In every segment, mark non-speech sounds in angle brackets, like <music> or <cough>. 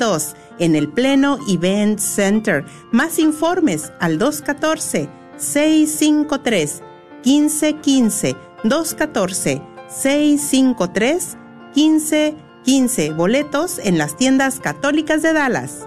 2 en el Pleno Event Center. Más informes al 214-653-1515. 214-653-1515. Boletos en las tiendas católicas de Dallas.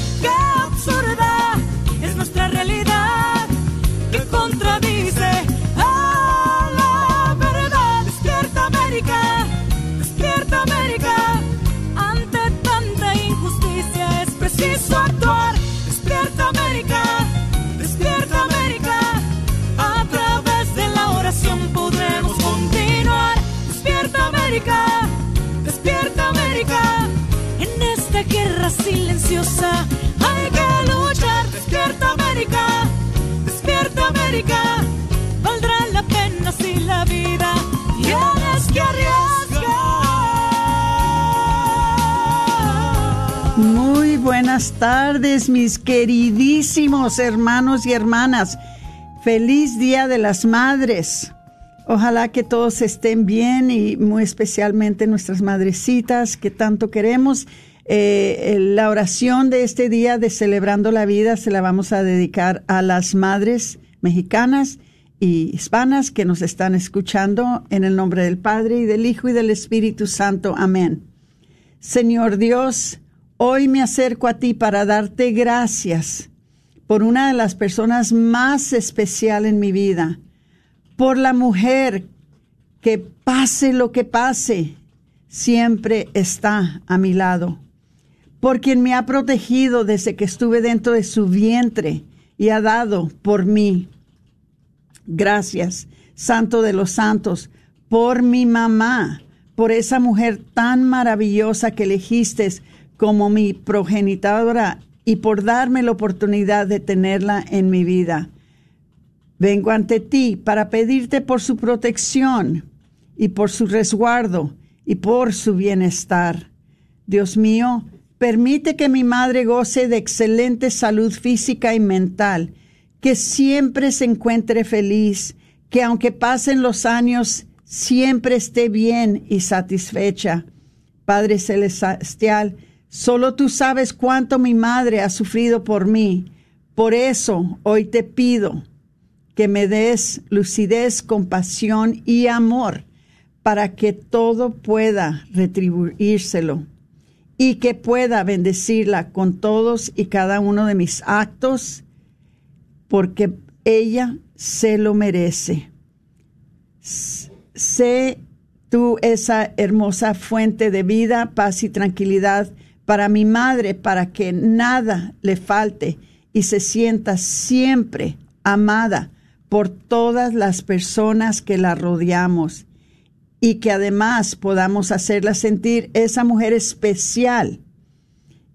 Mis queridísimos hermanos y hermanas. Feliz Día de las Madres. Ojalá que todos estén bien y muy especialmente nuestras madrecitas que tanto queremos eh, la oración de este día de Celebrando la Vida se la vamos a dedicar a las madres mexicanas y hispanas que nos están escuchando en el nombre del Padre y del Hijo y del Espíritu Santo. Amén. Señor Dios, hoy me acerco a ti para darte gracias por una de las personas más especial en mi vida, por la mujer que pase lo que pase, siempre está a mi lado por quien me ha protegido desde que estuve dentro de su vientre y ha dado por mí. Gracias, Santo de los Santos, por mi mamá, por esa mujer tan maravillosa que elegiste como mi progenitadora y por darme la oportunidad de tenerla en mi vida. Vengo ante ti para pedirte por su protección y por su resguardo y por su bienestar. Dios mío, Permite que mi madre goce de excelente salud física y mental, que siempre se encuentre feliz, que aunque pasen los años, siempre esté bien y satisfecha. Padre Celestial, solo tú sabes cuánto mi madre ha sufrido por mí. Por eso hoy te pido que me des lucidez, compasión y amor para que todo pueda retribuírselo y que pueda bendecirla con todos y cada uno de mis actos, porque ella se lo merece. Sé tú esa hermosa fuente de vida, paz y tranquilidad para mi madre, para que nada le falte y se sienta siempre amada por todas las personas que la rodeamos y que además podamos hacerla sentir esa mujer especial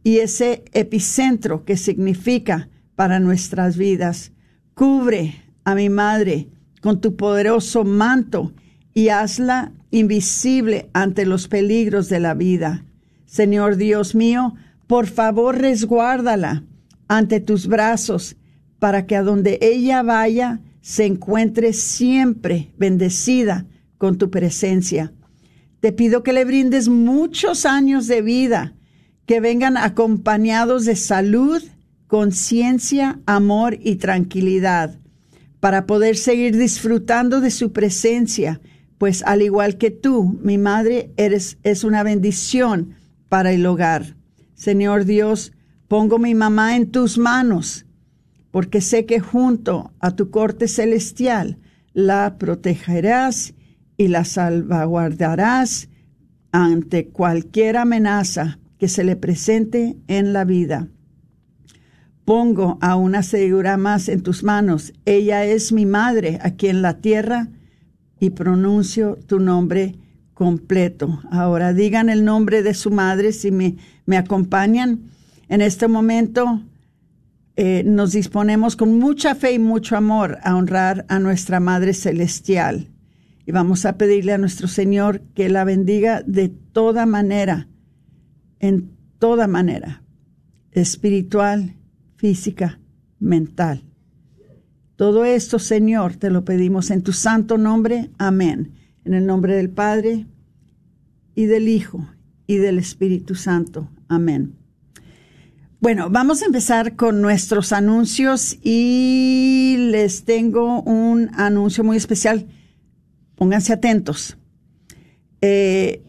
y ese epicentro que significa para nuestras vidas. Cubre a mi madre con tu poderoso manto y hazla invisible ante los peligros de la vida. Señor Dios mío, por favor resguárdala ante tus brazos, para que a donde ella vaya se encuentre siempre bendecida con tu presencia. Te pido que le brindes muchos años de vida, que vengan acompañados de salud, conciencia, amor y tranquilidad, para poder seguir disfrutando de su presencia, pues al igual que tú, mi madre, eres es una bendición para el hogar. Señor Dios, pongo mi mamá en tus manos, porque sé que junto a tu corte celestial la protegerás y la salvaguardarás ante cualquier amenaza que se le presente en la vida. Pongo a una segura más en tus manos. Ella es mi madre aquí en la tierra y pronuncio tu nombre completo. Ahora digan el nombre de su madre si me, me acompañan. En este momento eh, nos disponemos con mucha fe y mucho amor a honrar a nuestra Madre Celestial. Y vamos a pedirle a nuestro Señor que la bendiga de toda manera, en toda manera, espiritual, física, mental. Todo esto, Señor, te lo pedimos en tu santo nombre. Amén. En el nombre del Padre y del Hijo y del Espíritu Santo. Amén. Bueno, vamos a empezar con nuestros anuncios y les tengo un anuncio muy especial. Pónganse atentos. Eh,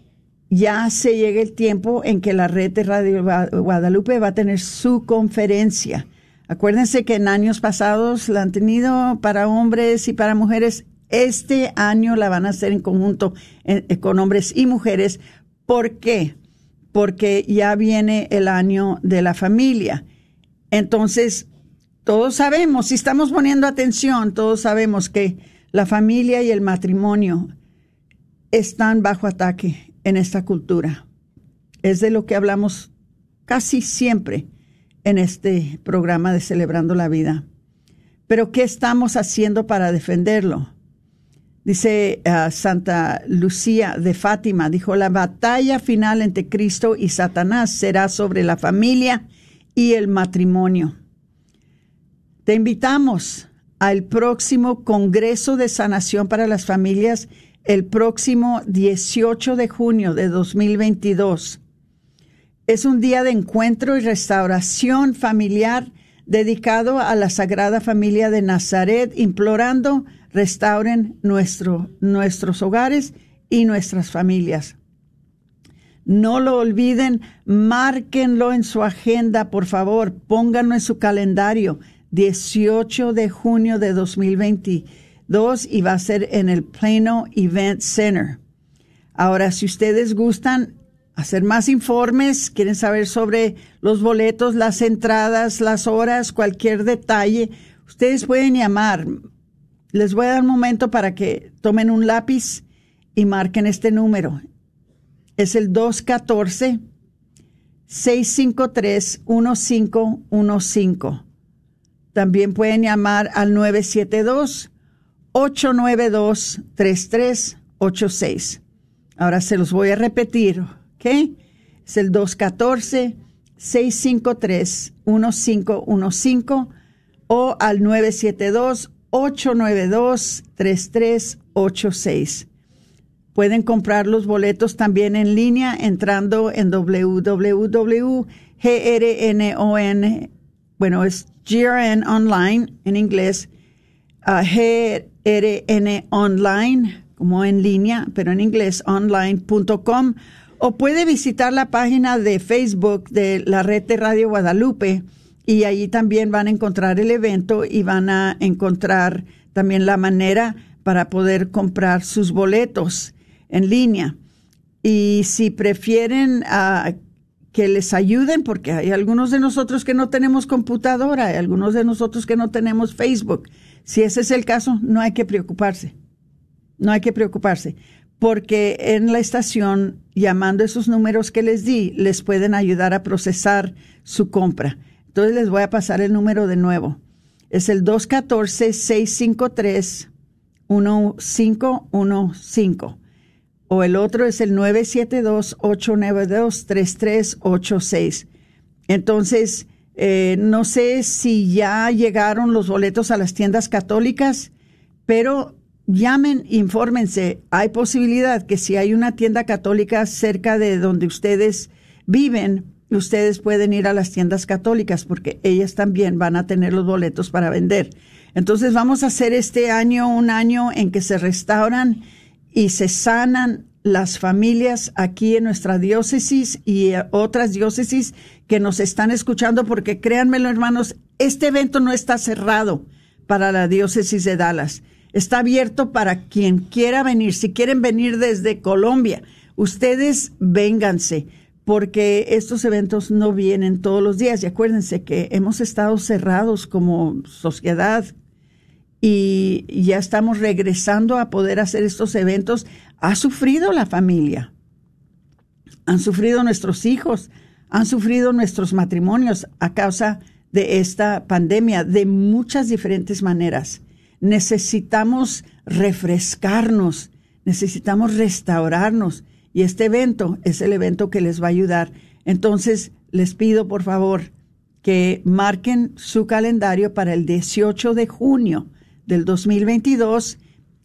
ya se llega el tiempo en que la red de Radio Guadalupe va a tener su conferencia. Acuérdense que en años pasados la han tenido para hombres y para mujeres. Este año la van a hacer en conjunto eh, con hombres y mujeres. ¿Por qué? Porque ya viene el año de la familia. Entonces, todos sabemos, si estamos poniendo atención, todos sabemos que la familia y el matrimonio están bajo ataque en esta cultura. Es de lo que hablamos casi siempre en este programa de Celebrando la Vida. Pero ¿qué estamos haciendo para defenderlo? Dice uh, Santa Lucía de Fátima, dijo, la batalla final entre Cristo y Satanás será sobre la familia y el matrimonio. Te invitamos al próximo Congreso de Sanación para las Familias el próximo 18 de junio de 2022. Es un día de encuentro y restauración familiar dedicado a la Sagrada Familia de Nazaret, implorando restauren nuestro, nuestros hogares y nuestras familias. No lo olviden, márquenlo en su agenda, por favor, pónganlo en su calendario. 18 de junio de 2022 y va a ser en el Plano Event Center. Ahora, si ustedes gustan hacer más informes, quieren saber sobre los boletos, las entradas, las horas, cualquier detalle, ustedes pueden llamar. Les voy a dar un momento para que tomen un lápiz y marquen este número. Es el 214 653 1515. También pueden llamar al 972-892-3386. Ahora se los voy a repetir, ¿ok? Es el 214-653-1515 o al 972-892-3386. Pueden comprar los boletos también en línea entrando en www.grnon, bueno, es GRN Online en inglés, uh, GRN Online, como en línea, pero en inglés, online.com, o puede visitar la página de Facebook de la red de Radio Guadalupe y allí también van a encontrar el evento y van a encontrar también la manera para poder comprar sus boletos en línea. Y si prefieren uh, que les ayuden, porque hay algunos de nosotros que no tenemos computadora, hay algunos de nosotros que no tenemos Facebook. Si ese es el caso, no hay que preocuparse. No hay que preocuparse, porque en la estación, llamando esos números que les di, les pueden ayudar a procesar su compra. Entonces les voy a pasar el número de nuevo. Es el 214-653. 1515 o el otro es el 972-892-3386. Entonces, eh, no sé si ya llegaron los boletos a las tiendas católicas, pero llamen, infórmense. Hay posibilidad que si hay una tienda católica cerca de donde ustedes viven, ustedes pueden ir a las tiendas católicas porque ellas también van a tener los boletos para vender. Entonces vamos a hacer este año un año en que se restauran y se sanan las familias aquí en nuestra diócesis y otras diócesis que nos están escuchando, porque créanmelo hermanos, este evento no está cerrado para la diócesis de Dallas. Está abierto para quien quiera venir. Si quieren venir desde Colombia, ustedes vénganse, porque estos eventos no vienen todos los días. Y acuérdense que hemos estado cerrados como sociedad y ya estamos regresando a poder hacer estos eventos, ha sufrido la familia, han sufrido nuestros hijos, han sufrido nuestros matrimonios a causa de esta pandemia de muchas diferentes maneras. Necesitamos refrescarnos, necesitamos restaurarnos y este evento es el evento que les va a ayudar. Entonces, les pido por favor que marquen su calendario para el 18 de junio del 2022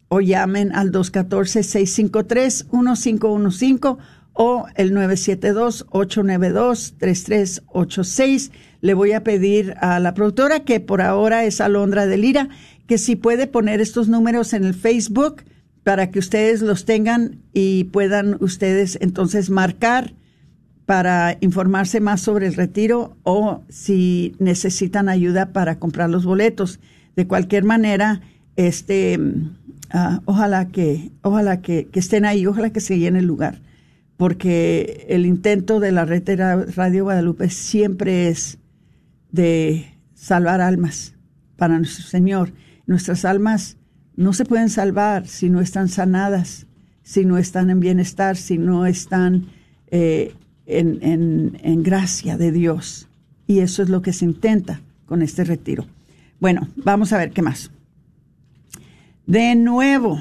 o llamen al 214-653-1515 o el 972-892-3386. Le voy a pedir a la productora, que por ahora es Alondra de Lira, que si puede poner estos números en el Facebook para que ustedes los tengan y puedan ustedes entonces marcar para informarse más sobre el retiro o si necesitan ayuda para comprar los boletos de cualquier manera, este, ah, ojalá que, ojalá que, estén ahí, ojalá que se llene el lugar, porque el intento de la red de Radio Guadalupe siempre es de salvar almas para nuestro Señor. Nuestras almas no se pueden salvar si no están sanadas, si no están en bienestar, si no están eh, en, en gracia de Dios. Y eso es lo que se intenta con este retiro. Bueno, vamos a ver qué más. De nuevo,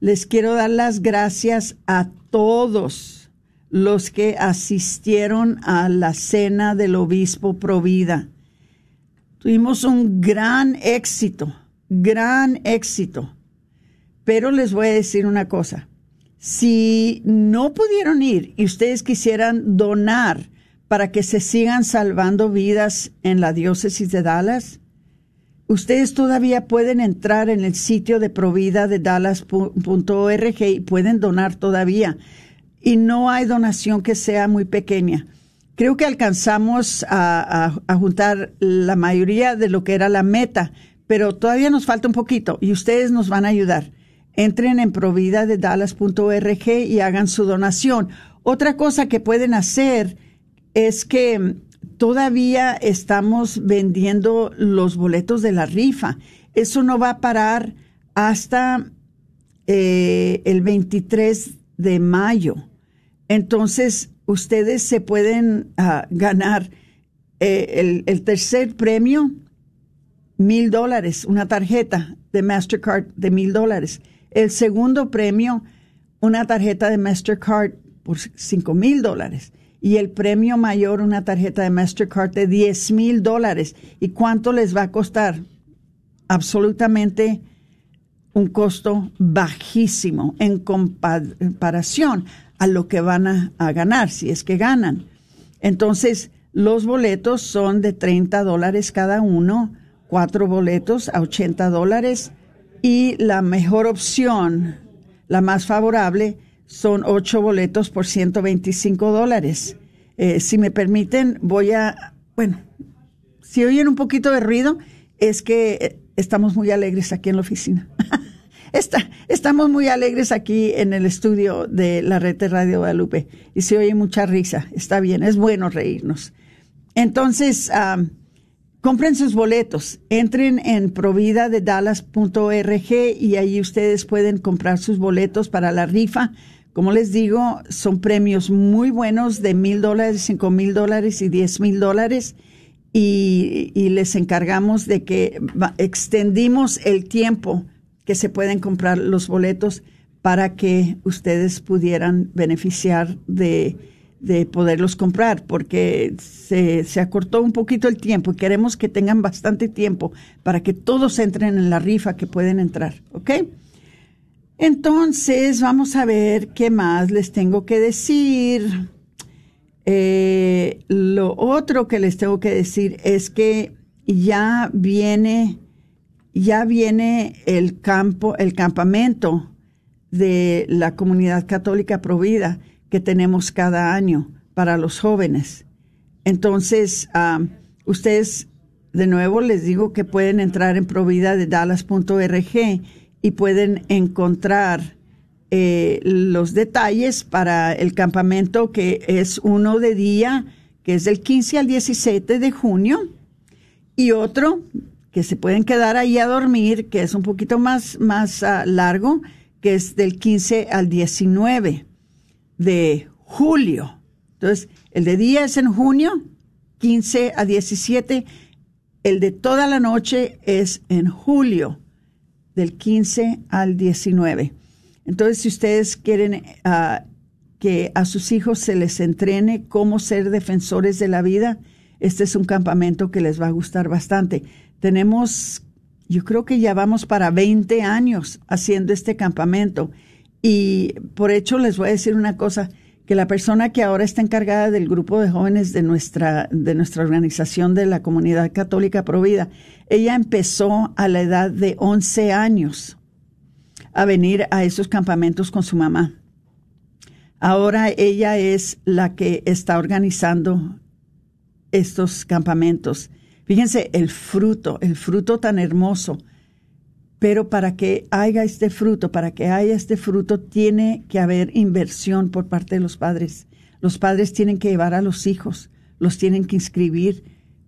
les quiero dar las gracias a todos los que asistieron a la cena del obispo Provida. Tuvimos un gran éxito, gran éxito. Pero les voy a decir una cosa. Si no pudieron ir y ustedes quisieran donar para que se sigan salvando vidas en la diócesis de Dallas? Ustedes todavía pueden entrar en el sitio de provida de dallas.org y pueden donar todavía. Y no hay donación que sea muy pequeña. Creo que alcanzamos a, juntar la mayoría de lo que era la meta, pero todavía nos falta un poquito y ustedes nos van a ayudar. Entren en provida de dallas.org y hagan su donación. Otra cosa que pueden hacer es que todavía estamos vendiendo los boletos de la rifa. Eso no va a parar hasta eh, el 23 de mayo. Entonces, ustedes se pueden ah, ganar eh, el, tercer premio, mil dólares, una tarjeta de Mastercard de mil dólares. El segundo premio, una tarjeta de Mastercard por cinco mil dólares y el premio mayor una tarjeta de Mastercard de 10 mil dólares. ¿Y cuánto les va a costar? Absolutamente un costo bajísimo en comparación a lo que van a, ganar, si es que ganan. Entonces, los boletos son de 30 dólares cada uno, cuatro boletos a 80 dólares y la mejor opción, la más favorable, son ocho boletos por 125 dólares. Eh, si me permiten, voy a, bueno, si oyen un poquito de ruido, es que eh, estamos muy alegres aquí en la oficina. <laughs> Está, estamos muy alegres aquí en el estudio de la red de Radio Guadalupe y se oye mucha risa. Está bien, es bueno reírnos. Entonces, compren sus boletos, entren en provida de dallas.org y ahí ustedes pueden comprar sus boletos para la rifa como les digo, son premios muy buenos de mil dólares, cinco mil dólares y diez mil dólares. y, y les encargamos de que extendimos el tiempo que se pueden comprar los boletos para que ustedes pudieran beneficiar de, de poderlos comprar, porque se, se acortó un poquito el tiempo y queremos que tengan bastante tiempo para que todos entren en la rifa que pueden entrar, ¿ok? Entonces, vamos a ver qué más les tengo que decir. Eh, lo otro que les tengo que decir es que ya viene, ya viene el campo, el campamento de la comunidad católica provida que tenemos cada año para los jóvenes. Entonces, ah, ustedes, de nuevo, les digo que pueden entrar en provida de dallas.org y pueden encontrar eh, los detalles para el campamento que es uno de día, que es del 15 al 17 de junio, y otro que se pueden quedar ahí a dormir, que es un poquito más, más ah, largo, que es del 15 al 19 de julio. Entonces, el de día es en junio, 15 a 17. El de toda la noche es en julio, del 15 al 19. Entonces, si ustedes quieren ah, que a sus hijos se les entrene cómo ser defensores de la vida, este es un campamento que les va a gustar bastante. Tenemos, yo creo que ya vamos para 20 años haciendo este campamento. Y por hecho les voy a decir una cosa, que la persona que ahora está encargada del grupo de jóvenes de nuestra, de nuestra organización de la comunidad católica Provida, ella empezó a la edad de 11 años a venir a esos campamentos con su mamá. Ahora ella es la que está organizando estos campamentos. Fíjense el fruto, el fruto tan hermoso. Pero para que haya este fruto, para que haya este fruto, tiene que haber inversión por parte de los padres. Los padres tienen que llevar a los hijos, los tienen que inscribir,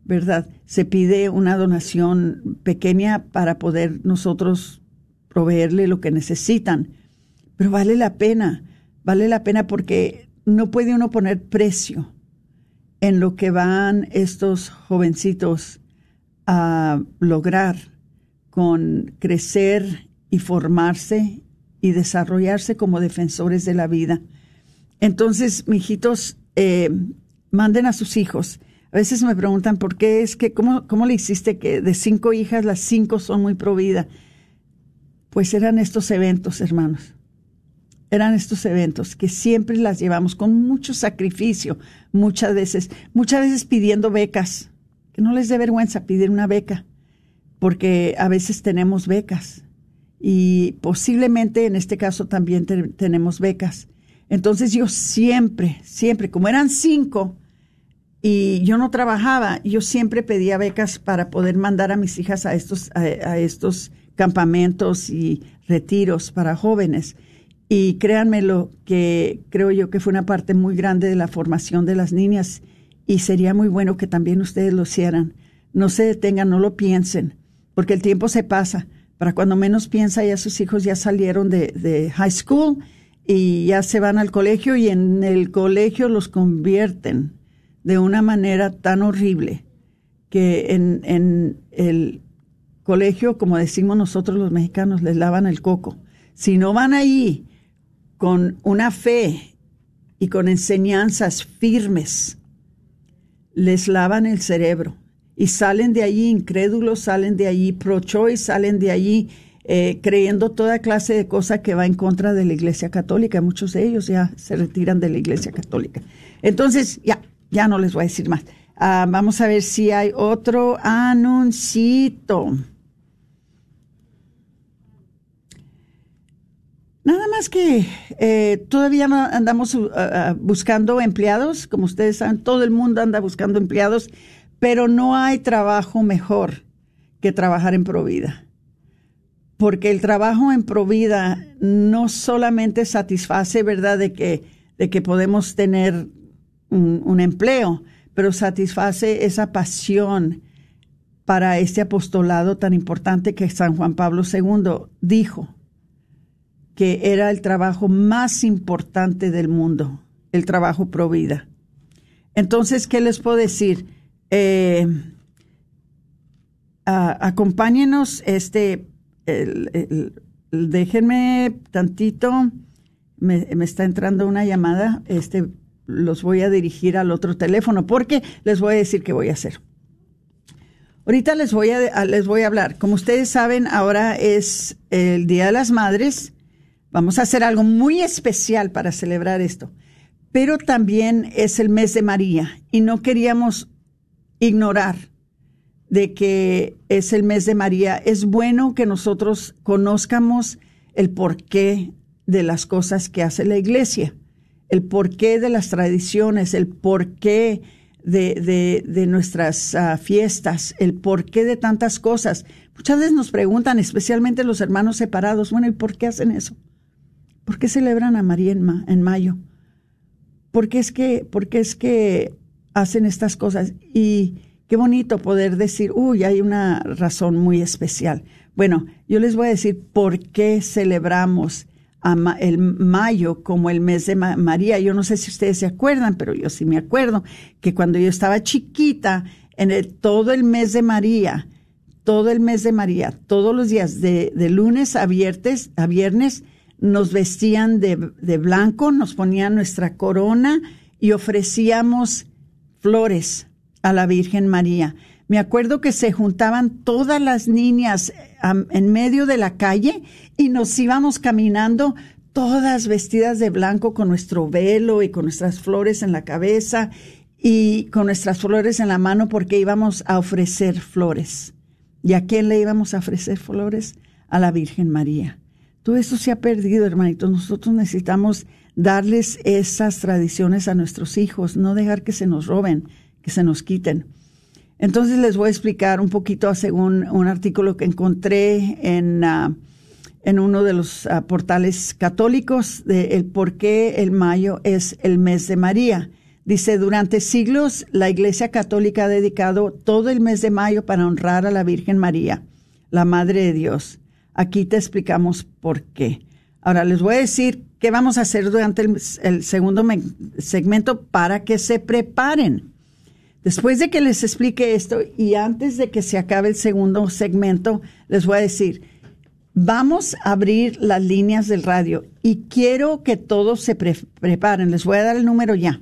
¿verdad? Se pide una donación pequeña para poder nosotros proveerle lo que necesitan. Pero vale la pena, vale la pena porque no puede uno poner precio en lo que van estos jovencitos a lograr con crecer y formarse y desarrollarse como defensores de la vida. Entonces, mijitos, eh, manden a sus hijos. A veces me preguntan por qué es que, ¿cómo, cómo le hiciste que de cinco hijas las cinco son muy pro vida? Pues eran estos eventos, hermanos. Eran estos eventos que siempre las llevamos con mucho sacrificio, muchas veces, muchas veces pidiendo becas, que no les dé vergüenza pedir una beca, porque a veces tenemos becas y posiblemente en este caso también te- tenemos becas. Entonces yo siempre, siempre, como eran cinco y yo no trabajaba, yo siempre pedía becas para poder mandar a mis hijas a estos, a, a estos campamentos y retiros para jóvenes. Y créanmelo que creo yo que fue una parte muy grande de la formación de las niñas y sería muy bueno que también ustedes lo hicieran. No se detengan, no lo piensen, porque el tiempo se pasa. Para cuando menos piensa, ya sus hijos ya salieron de, high school y ya se van al colegio y en el colegio los convierten de una manera tan horrible que en, en el colegio, como decimos nosotros los mexicanos, les lavan el coco. Si no van ahí con una fe y con enseñanzas firmes, les lavan el cerebro y salen de allí incrédulos, salen de allí pro-choice, salen de allí eh, creyendo toda clase de cosas que va en contra de la Iglesia Católica. Muchos de ellos ya se retiran de la Iglesia Católica. Entonces, ya, ya no les voy a decir más. Ah, vamos a ver si hay otro anuncito. Nada más que eh, todavía andamos uh, uh, buscando empleados, como ustedes saben, todo el mundo anda buscando empleados, pero no hay trabajo mejor que trabajar en Provida. Porque el trabajo en Provida no solamente satisface, ¿verdad?, de que, de que podemos tener un, un empleo, pero satisface esa pasión para este apostolado tan importante que San Juan Pablo II dijo que era el trabajo más importante del mundo, el trabajo pro vida. Entonces, ¿qué les puedo decir? Eh, acompáñenos, este, déjenme tantito, me, me está entrando una llamada, este, los voy a dirigir al otro teléfono porque les voy a decir qué voy a hacer. Ahorita les voy a- les voy a hablar. Como ustedes saben, ahora es el Día de las Madres. Vamos a hacer algo muy especial para celebrar esto. Pero también es el mes de María y no queríamos ignorar de que es el mes de María. Es bueno que nosotros conozcamos el porqué de las cosas que hace la iglesia, el porqué de las tradiciones, el porqué de, de, nuestras ah, fiestas, el porqué de tantas cosas. Muchas veces nos preguntan, especialmente los hermanos separados, bueno, ¿y por qué hacen eso? ¿Por qué celebran a María en, en mayo? ¿Por qué es que, por qué es que hacen estas cosas? Y qué bonito poder decir, uy, hay una razón muy especial. Bueno, yo les voy a decir por qué celebramos el mayo como el mes de Ma- María. Yo no sé si ustedes se acuerdan, pero yo sí me acuerdo que cuando yo estaba chiquita, en el, todo el mes de María, todo el mes de María, todos los días, de, lunes a viernes, a viernes, nos vestían de blanco, nos ponían nuestra corona y ofrecíamos flores a la Virgen María. Me acuerdo que se juntaban todas las niñas eh, en medio de la calle y nos íbamos caminando todas vestidas de blanco con nuestro velo y con nuestras flores en la cabeza y con nuestras flores en la mano porque íbamos a ofrecer flores. ¿Y a quién le íbamos a ofrecer flores? A la Virgen María. Todo eso se ha perdido, hermanitos. Nosotros necesitamos darles esas tradiciones a nuestros hijos, no dejar que se nos roben, que se nos quiten. Entonces les voy a explicar un poquito según un artículo que encontré en, ah, en uno de los ah, portales católicos de el por qué el mayo es el mes de María. Dice, durante siglos la Iglesia Católica ha dedicado todo el mes de mayo para honrar a la Virgen María, la Madre de Dios. Aquí te explicamos por qué. Ahora les voy a decir qué vamos a hacer durante el, segundo me- segmento para que se preparen. Después de que les explique esto y antes de que se acabe el segundo segmento, les voy a decir, vamos a abrir las líneas del radio y quiero que todos se pre- preparen. Les voy a dar el número ya.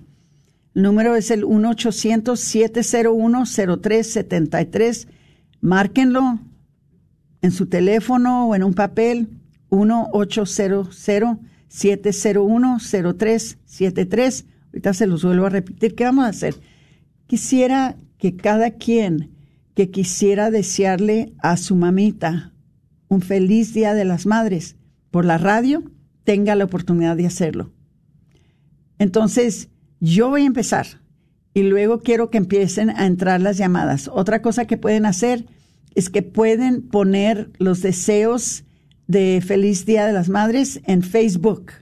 El número es el 1-800-701-0373. Márquenlo en su teléfono o en un papel. 1-800-701-0373. Ahorita se los vuelvo a repetir. ¿Qué vamos a hacer? Quisiera que cada quien que quisiera desearle a su mamita un feliz Día de las Madres por la radio tenga la oportunidad de hacerlo. Entonces, yo voy a empezar y luego quiero que empiecen a entrar las llamadas. Otra cosa que pueden hacer es que pueden poner los deseos de Feliz Día de las Madres en Facebook.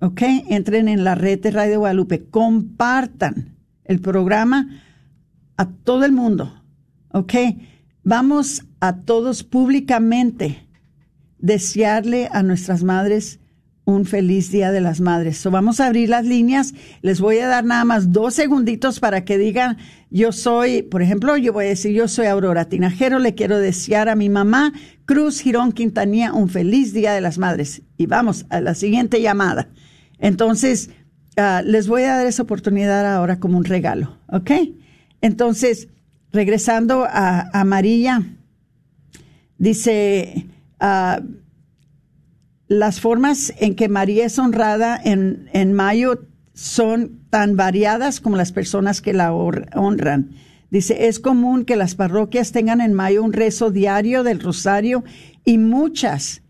¿Ok? Entren en la red de Radio Guadalupe, compartan el programa a todo el mundo. ¿Ok? Vamos a todos públicamente desearle a nuestras madres un feliz Día de las Madres. Vamos a abrir las líneas. Les voy a dar nada más dos segunditos para que digan, yo soy, por ejemplo, yo voy a decir, yo soy Aurora Tinajero, le quiero desear a mi mamá, Cruz Girón Quintanilla, un feliz Día de las Madres. Y vamos a la siguiente llamada. Entonces, ah, les voy a dar esa oportunidad ahora como un regalo, ¿ok? Entonces, regresando a, a María, dice, ah, las formas en que María es honrada en, en mayo son tan variadas como las personas que la honran. Dice, es común que las parroquias tengan en mayo un rezo diario del rosario y muchas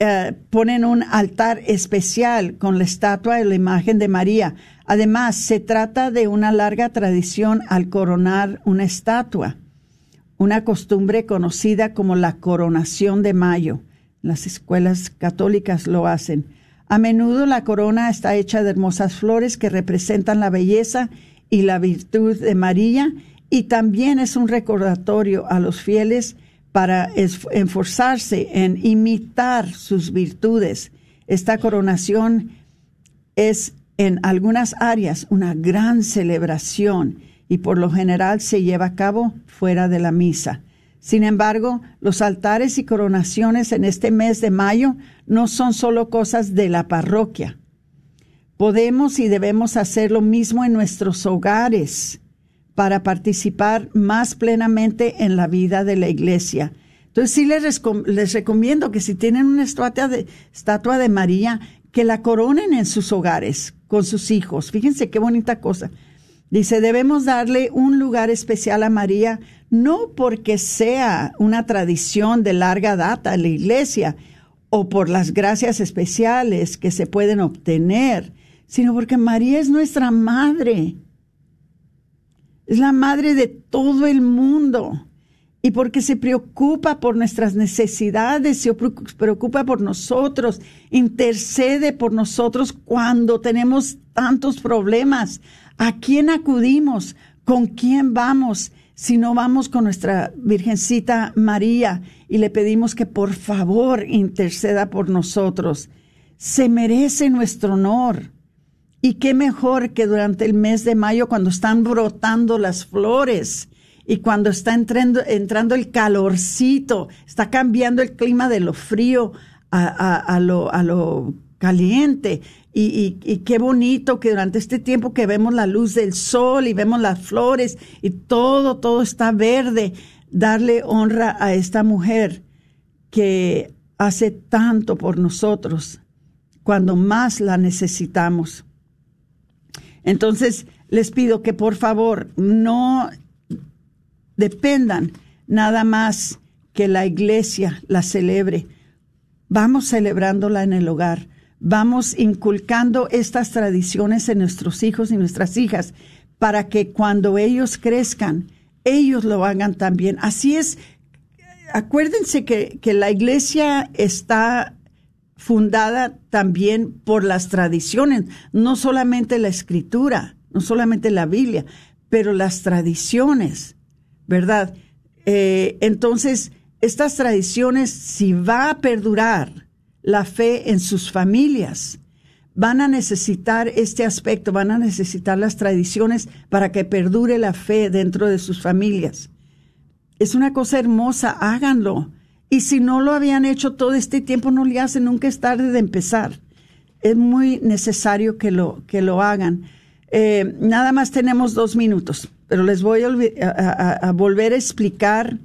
eh, ponen un altar especial con la estatua y la imagen de María. Además, se trata de una larga tradición al coronar una estatua, una costumbre conocida como la coronación de mayo. Las escuelas católicas lo hacen. A menudo la corona está hecha de hermosas flores que representan la belleza y la virtud de María y también es un recordatorio a los fieles para es- esforzarse en imitar sus virtudes. Esta coronación es en algunas áreas una gran celebración y por lo general se lleva a cabo fuera de la misa. Sin embargo, los altares y coronaciones en este mes de mayo no son solo cosas de la parroquia. Podemos y debemos hacer lo mismo en nuestros hogares para participar más plenamente en la vida de la iglesia. Entonces sí les, recomiendo que si tienen una estatua de, estatua de María, que la coronen en sus hogares con sus hijos. Fíjense qué bonita cosa. Dice, debemos darle un lugar especial a María, no porque sea una tradición de larga data en la iglesia o por las gracias especiales que se pueden obtener, sino porque María es nuestra madre. Es la madre de todo el mundo. Y porque se preocupa por nuestras necesidades, se preocupa por nosotros, intercede por nosotros cuando tenemos tantos problemas. ¿A quién acudimos? ¿Con quién vamos? Si no vamos con nuestra Virgencita María y le pedimos que por favor interceda por nosotros. Se merece nuestro honor. Y qué mejor que durante el mes de mayo cuando están brotando las flores y cuando está entrando, entrando el calorcito, está cambiando el clima de lo frío a, lo, a lo caliente. Y, qué bonito que durante este tiempo que vemos la luz del sol y vemos las flores y todo, todo está verde, darle honra a esta mujer que hace tanto por nosotros cuando más la necesitamos. Entonces, les pido que por favor no dependan nada más que la iglesia la celebre. Vamos celebrándola en el hogar. Vamos inculcando estas tradiciones en nuestros hijos y nuestras hijas para que cuando ellos crezcan, ellos lo hagan también. Así es, acuérdense que, que la iglesia está fundada también por las tradiciones, no solamente la escritura, no solamente la Biblia, pero las tradiciones, ¿verdad? Eh, entonces, estas tradiciones, si va a perdurar la fe en sus familias, van a necesitar este aspecto, van a necesitar las tradiciones para que perdure la fe dentro de sus familias. Es una cosa hermosa, háganlo y si no lo habían hecho todo este tiempo, no le hacen, nunca es tarde de empezar. Es muy necesario que lo, que lo hagan. Eh, nada más tenemos dos minutos, pero les voy a, volver a explicar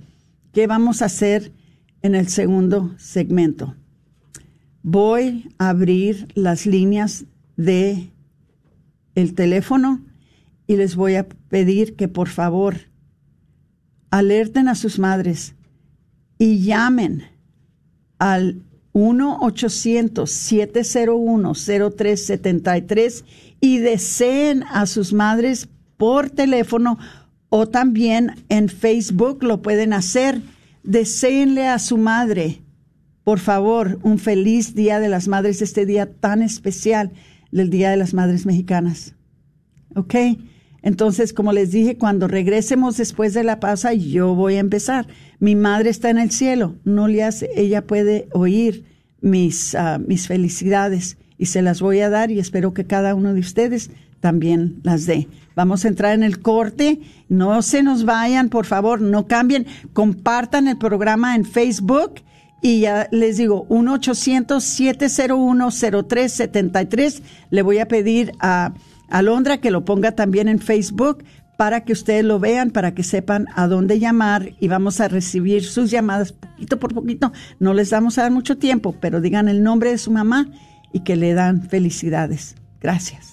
qué vamos a hacer en el segundo segmento. Voy a abrir las líneas de el teléfono y les voy a pedir que por favor alerten a sus madres y llamen al 1-800-701-0373 y deseen a sus madres por teléfono o también en Facebook lo pueden hacer. Deseenle a su madre, por favor, un feliz Día de las Madres, este día tan especial del Día de las Madres Mexicanas. ¿Ok? Entonces, como les dije, cuando regresemos después de la pausa, yo voy a empezar. Mi madre está en el cielo, no le hace, ella puede oír mis, ah, mis felicidades y se las voy a dar y espero que cada uno de ustedes también las dé. Vamos a entrar en el corte. No se nos vayan, por favor, no cambien. Compartan el programa en Facebook. Y ya les digo, 1-800-701-0373. Le voy a pedir a Alondra que lo ponga también en Facebook para que ustedes lo vean, para que sepan a dónde llamar y vamos a recibir sus llamadas poquito por poquito. No les vamos a dar mucho tiempo, pero digan el nombre de su mamá y que le dan felicidades. Gracias.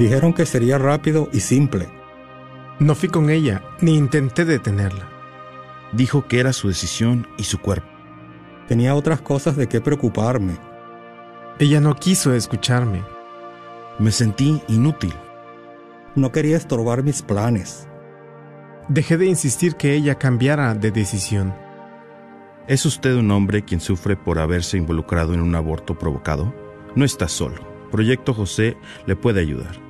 Dijeron que sería rápido y simple. No fui con ella, ni intenté detenerla Dijo que era su decisión y su cuerpo. Tenía otras cosas de qué preocuparme. Ella no quiso escucharme. Me sentí inútil. No quería estorbar mis planes. Dejé de insistir que ella cambiara de decisión. ¿Es usted un hombre quien sufre por haberse involucrado en un aborto provocado? No está solo. Proyecto José le puede ayudar.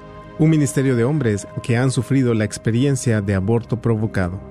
un ministerio de hombres que han sufrido la experiencia de aborto provocado.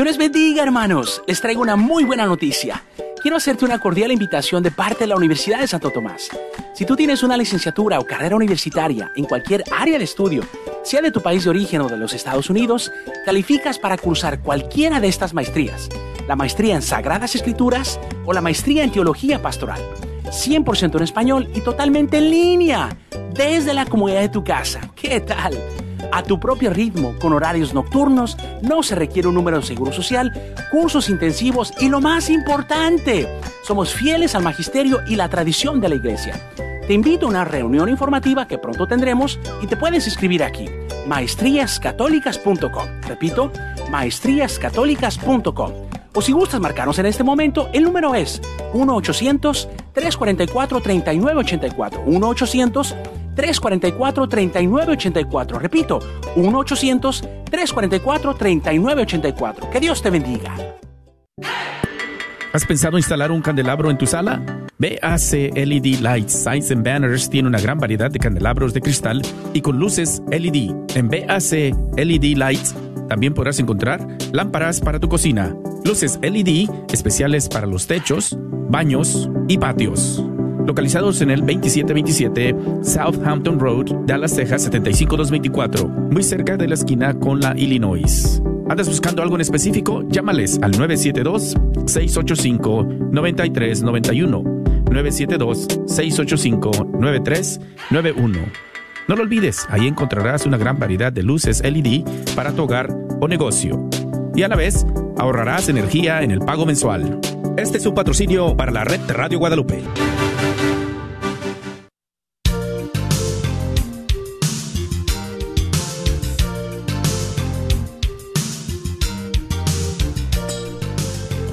Dios les bendiga, hermanos. Les traigo una muy buena noticia. Quiero hacerte una cordial invitación de parte de la Universidad de Santo Tomás. Si tú tienes una licenciatura o carrera universitaria en cualquier área de estudio, sea de tu país de origen o de los Estados Unidos, calificas para cursar cualquiera de estas maestrías. La maestría en Sagradas Escrituras o la maestría en Teología Pastoral. 100% en español y totalmente en línea, desde la comodidad de tu casa. ¿Qué tal? A tu propio ritmo, con horarios nocturnos, no se requiere un número de seguro social, cursos intensivos y lo más importante, somos fieles al magisterio y la tradición de la iglesia. Te invito a una reunión informativa que pronto tendremos y te puedes inscribir aquí, maestríascatólicas.com. Repito, maestríascatólicas.com. O si gustas marcarnos en este momento, el número es 1-800-344-3984. 1-800 344-3984. Repito, 1-800-344-3984. Que Dios te bendiga. ¿Has pensado instalar un candelabro en tu sala? BAC LED Lights, Signs and Banners tiene una gran variedad de candelabros de cristal y con luces LED. En BAC LED Lights también podrás encontrar lámparas para tu cocina, luces LED especiales para los techos, baños y patios localizados en el 2727 Southampton Road, Dallas, Texas 75224, muy cerca de la esquina con la Illinois. ¿Andas buscando algo en específico? Llámales al 972-685-9391. 972-685-9391. No lo olvides, ahí encontrarás una gran variedad de luces LED para tu hogar o negocio. Y a la vez, ahorrarás energía en el pago mensual. Este es un patrocinio para la red Radio Guadalupe.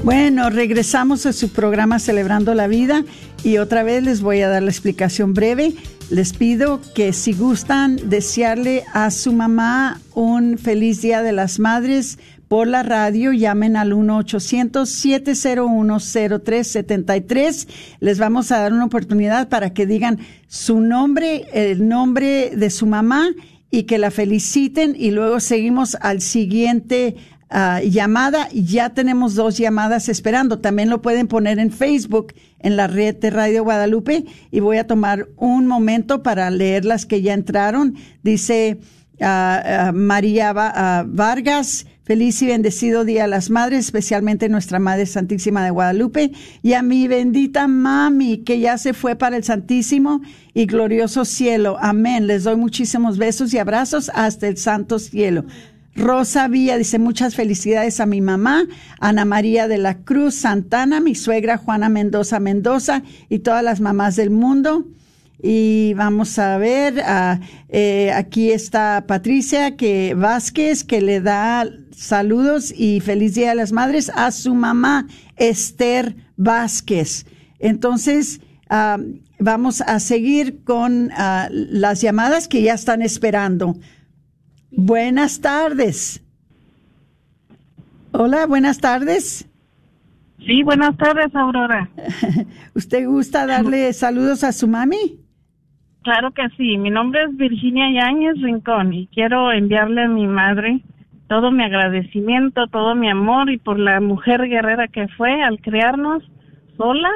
Bueno, regresamos a su programa Celebrando la Vida y otra vez les voy a dar la explicación breve. Les pido que si gustan desearle a su mamá un feliz Día de las Madres por la radio, llamen al 1-800-701-0373. Les vamos a dar una oportunidad para que digan su nombre, el nombre de su mamá y que la feliciten y luego seguimos al siguiente uh, llamada. Ya tenemos dos llamadas esperando. También lo pueden poner en Facebook, en la red de Radio Guadalupe. Y voy a tomar un momento para leer las que ya entraron. Dice uh, uh, María Vargas. Feliz y bendecido Día a las Madres, especialmente nuestra Madre Santísima de Guadalupe y a mi bendita mami que ya se fue para el Santísimo y glorioso cielo. Amén. Les doy muchísimos besos y abrazos hasta el santo cielo. Rosa Villa dice muchas felicidades a mi mamá, Ana María de la Cruz Santana, mi suegra Juana Mendoza Mendoza y todas las mamás del mundo. Y vamos a ver, uh, eh, aquí está Patricia que Vázquez que le da saludos y feliz Día de las Madres a su mamá Esther Vázquez. Entonces, uh, vamos a seguir con uh, las llamadas que ya están esperando. Buenas tardes. Hola, buenas tardes. Sí, buenas tardes, Aurora. <laughs> ¿Usted gusta darle saludos a su mami? Claro que sí. Mi nombre es Virginia Yáñez Rincón y quiero enviarle a mi madre todo mi agradecimiento, todo mi amor y por la mujer guerrera que fue al criarnos sola.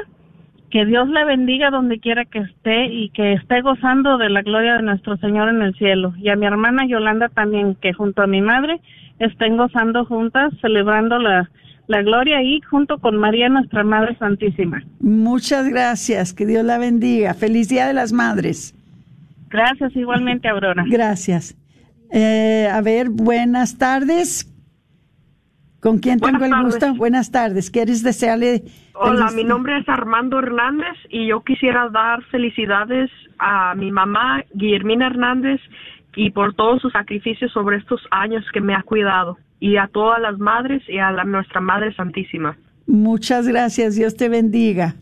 Que Dios la bendiga donde quiera que esté y que esté gozando de la gloria de nuestro Señor en el cielo. Y a mi hermana Yolanda también, que junto a mi madre estén gozando juntas, celebrando la, la gloria ahí junto con María, nuestra Madre Santísima. Muchas gracias, que Dios la bendiga. Feliz Día de las Madres. Gracias igualmente, Aurora. Gracias. Eh, a ver, buenas tardes. ¿Con quién tengo Buenas el gusto? tardes. Buenas tardes. ¿Quieres desearle? Hola, feliz- mi nombre es Armando Hernández y yo quisiera dar felicidades a mi mamá Guillermina Hernández y por todos sus sacrificios sobre estos años que me ha cuidado y a todas las madres y a la- nuestra Madre Santísima. Muchas gracias. Dios te bendiga.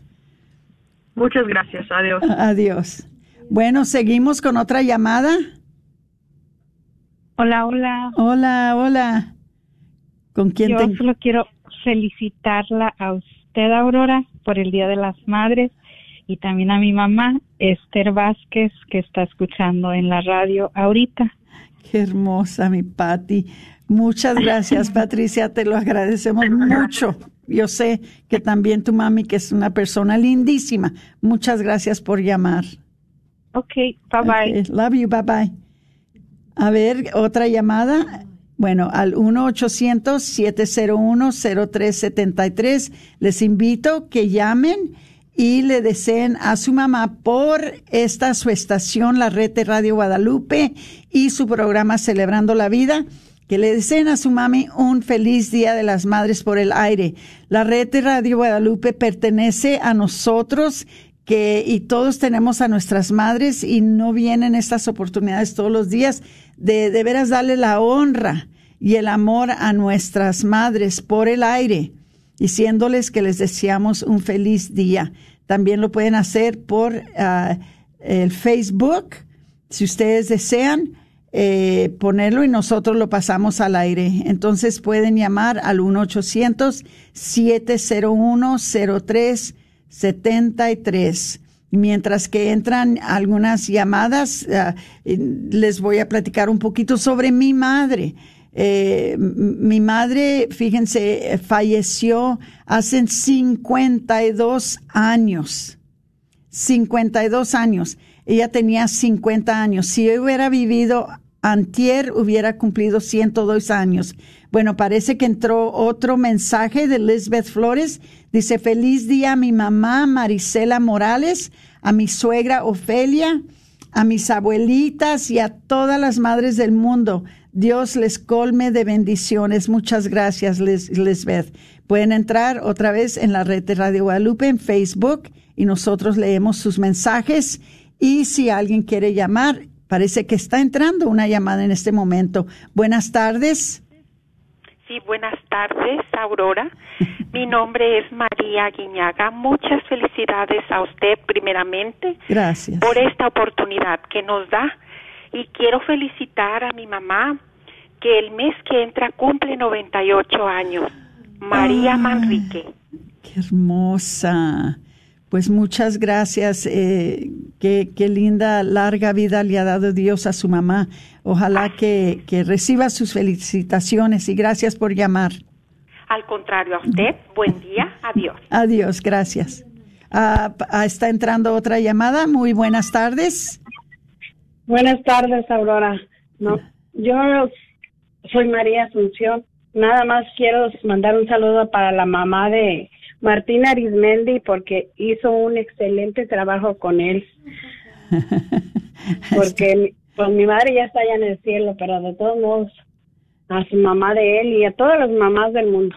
Muchas gracias. Adiós. <laughs> Adiós. Bueno, seguimos con otra llamada. Hola, hola. Hola, hola. ¿Con quién Yo te- solo quiero felicitarla a usted, Aurora, por el Día de las Madres y también a mi mamá, Esther Vázquez, que está escuchando en la radio ahorita. Qué hermosa, mi Patti. Muchas gracias, <laughs> Patricia. Te lo agradecemos mucho. Yo sé que también tu mami, que es una persona lindísima. Muchas gracias por llamar. Ok, bye bye. Love you, bye bye. A ver, otra llamada. Bueno, al 1-800-701-0373. Les invito que llamen y le deseen a su mamá por esta su estación, la red de Radio Guadalupe y su programa Celebrando la Vida. Que le deseen a su mami un feliz Día de las Madres por el aire. La red de Radio Guadalupe pertenece a nosotros que y todos tenemos a nuestras madres y no vienen estas oportunidades todos los días de veras darle la honra y el amor a nuestras madres por el aire, diciéndoles que les deseamos un feliz día. También lo pueden hacer por ah, el Facebook, si ustedes desean eh, ponerlo y nosotros lo pasamos al aire. Entonces pueden llamar al 1-800-701-0373. Mientras que entran algunas llamadas, eh, les voy a platicar un poquito sobre mi madre. Eh, mi madre, fíjense, falleció hace 52 años. 52 años. Ella tenía 50 años. Si yo hubiera vivido antier, hubiera cumplido 102 años. Bueno, parece que entró otro mensaje de Elizabeth Flores. Dice, feliz día a mi mamá Marisela Morales, a mi suegra Ofelia, a mis abuelitas y a todas las madres del mundo. Dios les colme de bendiciones. Muchas gracias, Lisbeth. Pueden entrar otra vez en la red de Radio Guadalupe en Facebook y nosotros leemos sus mensajes. Y si alguien quiere llamar, parece que está entrando una llamada en este momento. Buenas tardes. Sí, buenas tardes, Aurora. <laughs> Mi nombre es María Guiñaga. Muchas felicidades a usted primeramente Gracias. por esta oportunidad que nos da y quiero felicitar a mi mamá que el mes que entra cumple 98 años, María. Manrique. Qué hermosa. Pues muchas gracias. Eh, qué, qué linda, larga vida le ha dado Dios a su mamá. Ojalá que, que reciba sus felicitaciones y gracias por llamar. Al contrario, a usted, buen día, adiós. Adiós, gracias. Ah, ah, está entrando otra llamada. Muy buenas tardes. Buenas tardes, Aurora. No, yo soy María Asunción. Nada más quiero mandar un saludo para la mamá de Martín Arismendi porque hizo un excelente trabajo con él. <laughs> Porque mi- pues mi madre ya está allá en el cielo, pero de todos modos a su mamá de él y a todas las mamás del mundo.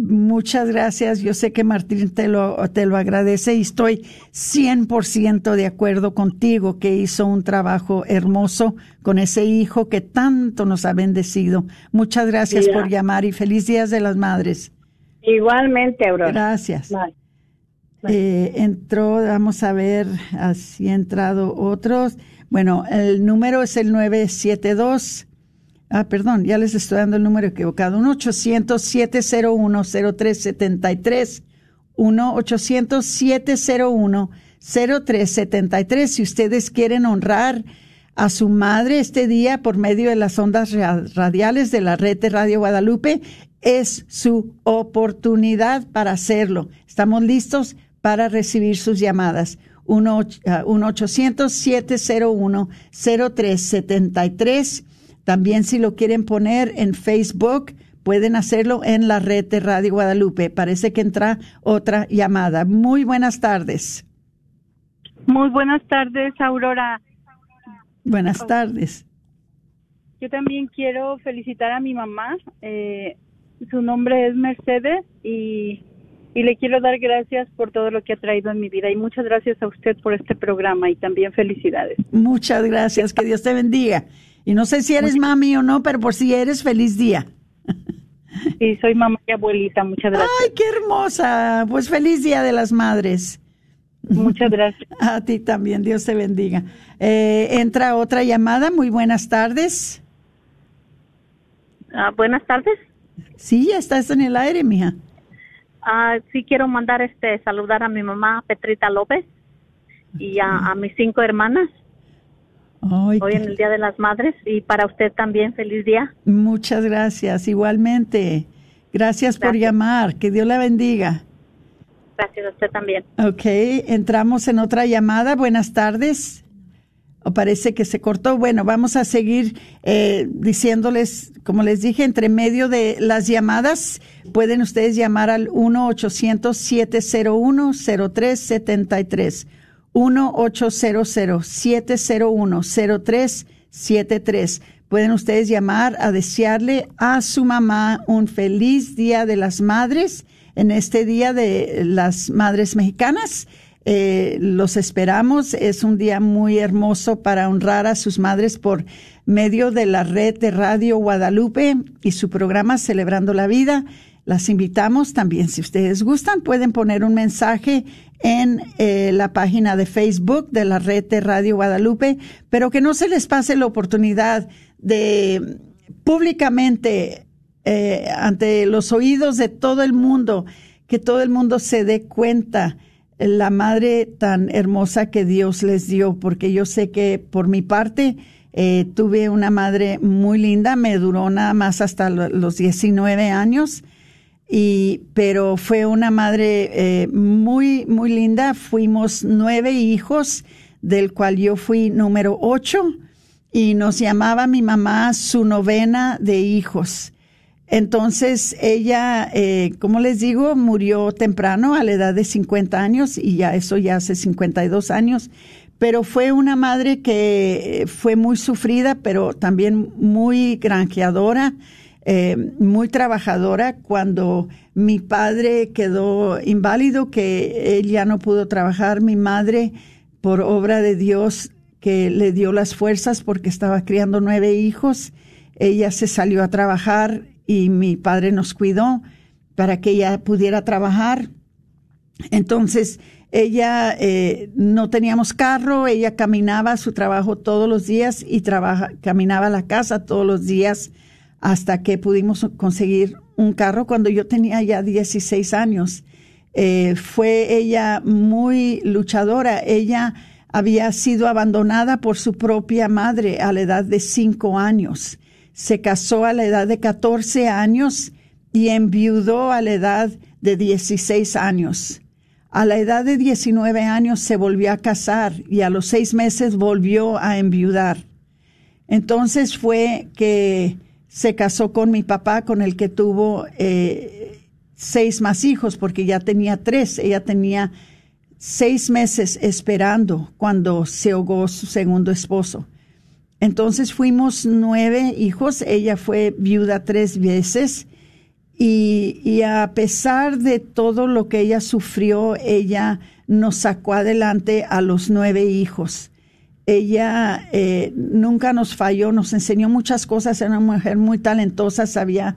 Muchas gracias. Yo sé que Martín te lo, te lo agradece y estoy 100% de acuerdo contigo que hizo un trabajo hermoso con ese hijo que tanto nos ha bendecido. Muchas gracias Sí, por llamar y feliz días de las madres. Igualmente, Aurora. Gracias. Bye. Eh, entró, vamos a ver, así ha entrado otros. Bueno, el número es el 972 Ah, perdón, ya les estoy dando el número equivocado. 1-800-701-0373. 1-800-701-0373. Si ustedes quieren honrar a su madre este día por medio de las ondas radiales de la red de Radio Guadalupe, es su oportunidad para hacerlo. Estamos listos para recibir sus llamadas. 1-800-701-0373. También si lo quieren poner en Facebook, pueden hacerlo en la red de Radio Guadalupe. Parece que entra otra llamada. Muy buenas tardes. Muy buenas tardes, Aurora. Buenas tardes. Yo también quiero felicitar a mi mamá. Eh, su nombre es Mercedes y, y le quiero dar gracias por todo lo que ha traído en mi vida y muchas gracias a usted por este programa y también felicidades. Muchas gracias, que Dios te bendiga. Y no sé si eres mami o no, pero por si eres, feliz día. <laughs> Sí, soy mamá y abuelita, muchas gracias. Ay, qué hermosa. Pues feliz día de las madres. Muchas gracias. <laughs> A ti también, Dios te bendiga. Eh, entra otra llamada, muy buenas tardes. Ah, buenas tardes. Sí, ya estás en el aire, mija. Ah, sí quiero mandar este saludar a mi mamá Petrita López y a, a mis cinco hermanas. Ay, Hoy en el Día de las Madres y para usted también feliz día. Muchas gracias, igualmente. Gracias, por llamar, que Dios la bendiga. Gracias a usted también. Ok, entramos en otra llamada. Buenas tardes. O parece que se cortó. Bueno, vamos a seguir eh, diciéndoles, como les dije, entre medio de las llamadas, pueden ustedes llamar al 1-800-701-0373. 1-800-701-0373. Pueden ustedes llamar a desearle a su mamá un feliz Día de las Madres en este Día de las Madres Mexicanas. Eh, los esperamos. Es un día muy hermoso para honrar a sus madres por medio de la red de Radio Guadalupe y su programa Celebrando la Vida. Las invitamos también, si ustedes gustan, pueden poner un mensaje en eh, la página de Facebook de la red de Radio Guadalupe, pero que no se les pase la oportunidad de públicamente eh, ante los oídos de todo el mundo, que todo el mundo se dé cuenta la madre tan hermosa que Dios les dio, porque yo sé que por mi parte eh, tuve una madre muy linda, me duró nada más hasta los 19 años, y, pero fue una madre eh, muy, muy linda. Fuimos nueve hijos, del cual yo fui número ocho, y nos llamaba mi mamá su novena de hijos. Entonces ella, eh, como les digo, murió temprano a la edad de 50 años y ya eso ya hace 52 años, pero fue una madre que fue muy sufrida, pero también muy granjeadora, eh, muy trabajadora. Cuando mi padre quedó inválido, que él ya no pudo trabajar, mi madre, por obra de Dios, que le dio las fuerzas porque estaba criando nueve hijos, ella se salió a trabajar y mi padre nos cuidó para que ella pudiera trabajar. Entonces, ella eh, no teníamos carro, ella caminaba a su trabajo todos los días y trabaja, caminaba a la casa todos los días hasta que pudimos conseguir un carro cuando yo tenía ya 16 años. Eh, fue ella muy luchadora. Ella había sido abandonada por su propia madre a la edad de cinco años. Se casó a la edad de 14 años y enviudó a la edad de 16 años. A la edad de 19 años se volvió a casar y a los seis meses volvió a enviudar. Entonces fue que se casó con mi papá, con el que tuvo eh, seis más hijos, porque ya tenía tres. Ella tenía seis meses esperando cuando se ahogó su segundo esposo. Entonces fuimos nueve hijos, ella fue viuda tres veces y, y, a pesar de todo lo que ella sufrió, ella nos sacó adelante a los nueve hijos. Ella eh, nunca nos falló, nos enseñó muchas cosas, era una mujer muy talentosa, sabía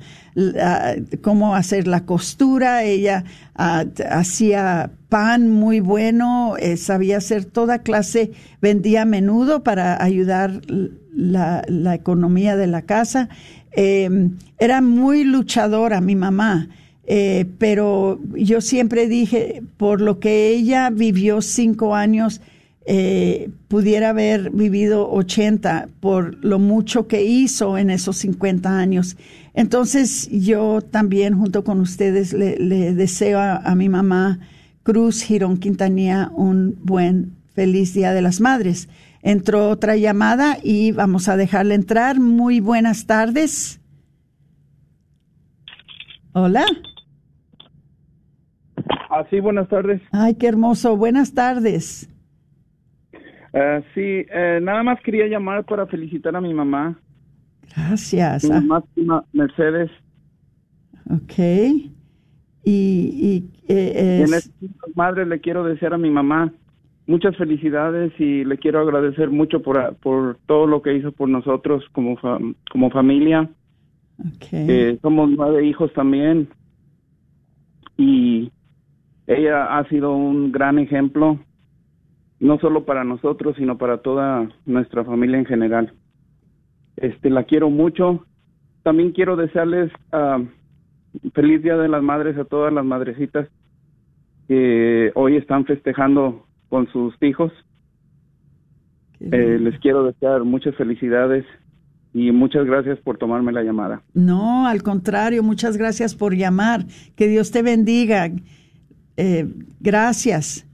ah, cómo hacer la costura, ella ah, hacía pan muy bueno, eh, sabía hacer toda clase, vendía a menudo para ayudar la, la economía de la casa. Eh, era muy luchadora mi mamá. Eh, pero yo siempre dije, por lo que ella vivió cinco años, eh, pudiera haber vivido 80 por lo mucho que hizo en esos 50 años. Entonces yo también junto con ustedes le, le deseo a, a mi mamá Cruz Girón Quintanilla un buen feliz Día de las Madres. Entró otra llamada y vamos a dejarle entrar. Muy buenas tardes. Hola. Ah, sí, buenas tardes. Ay, qué hermoso. Buenas tardes. Eh, sí, eh, nada más quería llamar para felicitar a mi mamá. Gracias. Mi Ah, mamá llama Mercedes. ok. Y, y, eh, en este madres le quiero desear a mi mamá muchas felicidades y le quiero agradecer mucho por, por todo lo que hizo por nosotros como, como familia. Eh, somos nueve hijos también y ella ha sido un gran ejemplo, no solo para nosotros, sino para toda nuestra familia en general. Este, la quiero mucho. También quiero desearles ah, feliz Día de las Madres a todas las madrecitas que hoy están festejando con sus hijos. Eh, les quiero desear muchas felicidades y muchas gracias por tomarme la llamada. No, al contrario, muchas gracias por llamar. Que Dios te bendiga. Eh, gracias.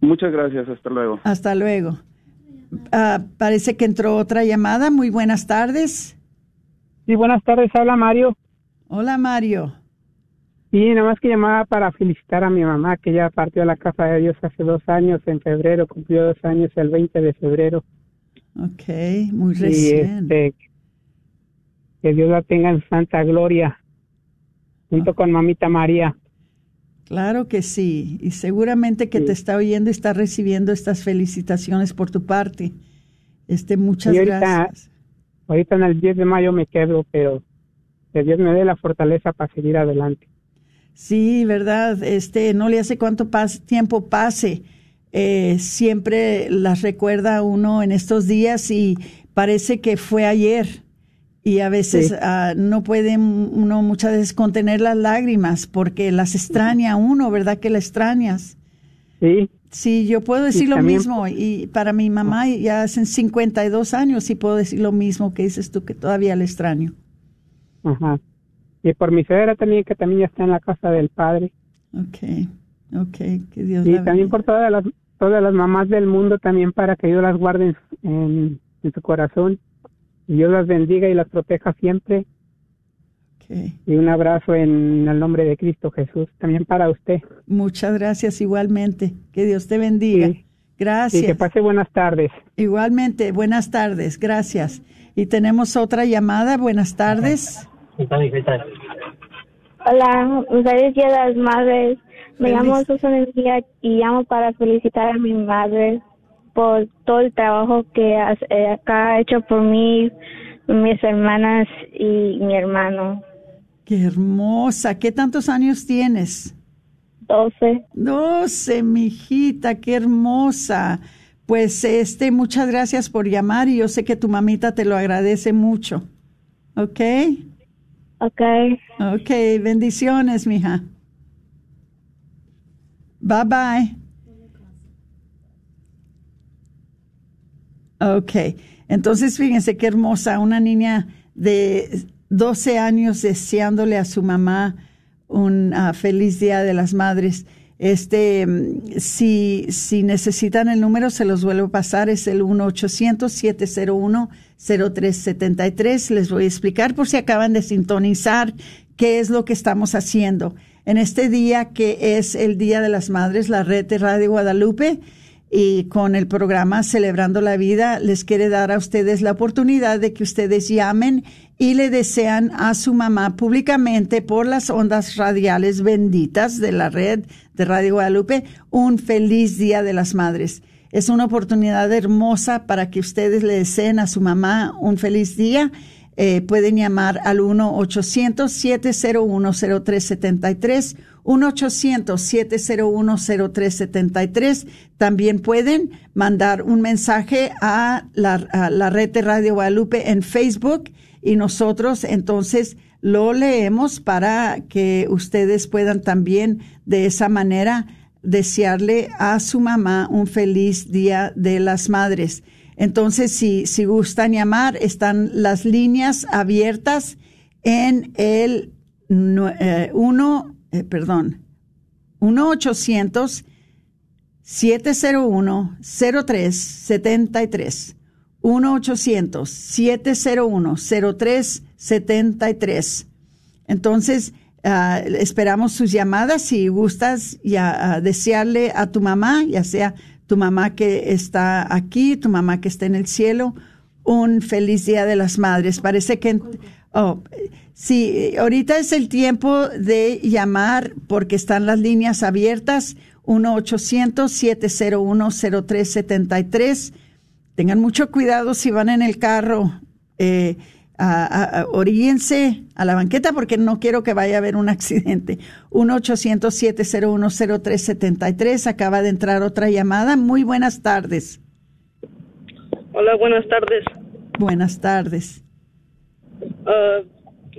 Muchas gracias, hasta luego. Hasta luego. Ah, parece que entró otra llamada. Muy buenas tardes. Sí, buenas tardes, habla Mario. Hola, Mario. Sí, nada más que llamaba para felicitar a mi mamá, que ya partió a la casa de Dios hace dos años, en febrero, cumplió dos años el 20 de febrero. Ok, muy Y recién. este, que Dios la tenga en santa gloria, junto con mamita María. Claro que sí. Y seguramente que te está oyendo y está recibiendo estas felicitaciones por tu parte. Este, muchas y ahorita, gracias. ahorita en el 10 de mayo me quedo, pero que Dios me dé la fortaleza para seguir adelante. Sí, verdad. Este, no le hace cuánto pas- tiempo pase. eh, siempre las recuerda uno en estos días y parece que fue ayer. Y a veces Sí. ah, no puede uno muchas veces contener las lágrimas porque las extraña uno, ¿verdad que la extrañas? Sí. Sí, yo puedo decir Y lo también- mismo. Y para mi mamá ya hacen 52 años y puedo decir lo mismo que dices tú, que todavía la extraño. Ajá. Y por mi suegra también, que también ya está en la casa del Padre. Ok, ok, que Dios Y la también por todas las todas las mamás del mundo también para que Dios las guarde en, en- en su corazón. Y Dios las bendiga y las proteja siempre. Y un abrazo en el nombre de Cristo Jesús. También para usted. Muchas gracias igualmente. Que Dios te bendiga. Gracias. Y que pase buenas tardes. Igualmente, buenas tardes. Gracias. Y tenemos otra llamada. Buenas tardes. Hola, feliz día de las madres. Me Feliz. llamo Susana Mejía y llamo para felicitar a mi madre por todo el trabajo que has- eh, acá ha hecho por mí, mis hermanas y mi hermano. Qué hermosa. ¿Qué tantos años tienes? Doce. Doce, mijita, qué hermosa. Pues este, muchas gracias por llamar y yo sé que tu mamita te lo agradece mucho. ¿Ok? Ok. Ok, bendiciones, mija. Bye bye. Ok, entonces fíjense qué hermosa, una niña de 12 años deseándole a su mamá un ah, feliz día de las madres. Este, mm, si, si necesitan el número, se los vuelvo a pasar, es el 1-800-701-0373. Les voy a explicar por si acaban de sintonizar qué es lo que estamos haciendo. En este día que es el Día de las Madres, la red de Radio Guadalupe y con el programa Celebrando la Vida les quiere dar a ustedes la oportunidad de que ustedes llamen y le desean a su mamá públicamente por las ondas radiales benditas de la red de Radio Guadalupe un feliz Día de las Madres. Es una oportunidad hermosa para que ustedes le deseen a su mamá un feliz día. Eh, pueden llamar al 1-800-701-0373. 1-800-701-0373. También pueden mandar un mensaje a la, la red de Radio Guadalupe en Facebook y nosotros entonces lo leemos para que ustedes puedan también de esa manera desearle a su mamá un feliz Día de las Madres. Entonces, si, si gustan llamar, están las líneas abiertas en el 1, eh, perdón, 1-800-701-0373. 1-800-701-0373. Entonces, uh, esperamos sus llamadas si gustas ya, uh, desearle a tu mamá, ya sea tu mamá que está aquí, tu mamá que está en el cielo, un feliz Día de las Madres. Parece que... Oh, sí, ahorita es el tiempo de llamar porque están las líneas abiertas. 1-800-701-0373 Tengan mucho cuidado si van en el carro. Eh, a, oríguense a la banqueta porque no quiero que vaya a haber un accidente. 1-800-701-0373. Acaba de entrar otra llamada. Muy buenas tardes. Hola, buenas tardes. Buenas tardes. Uh,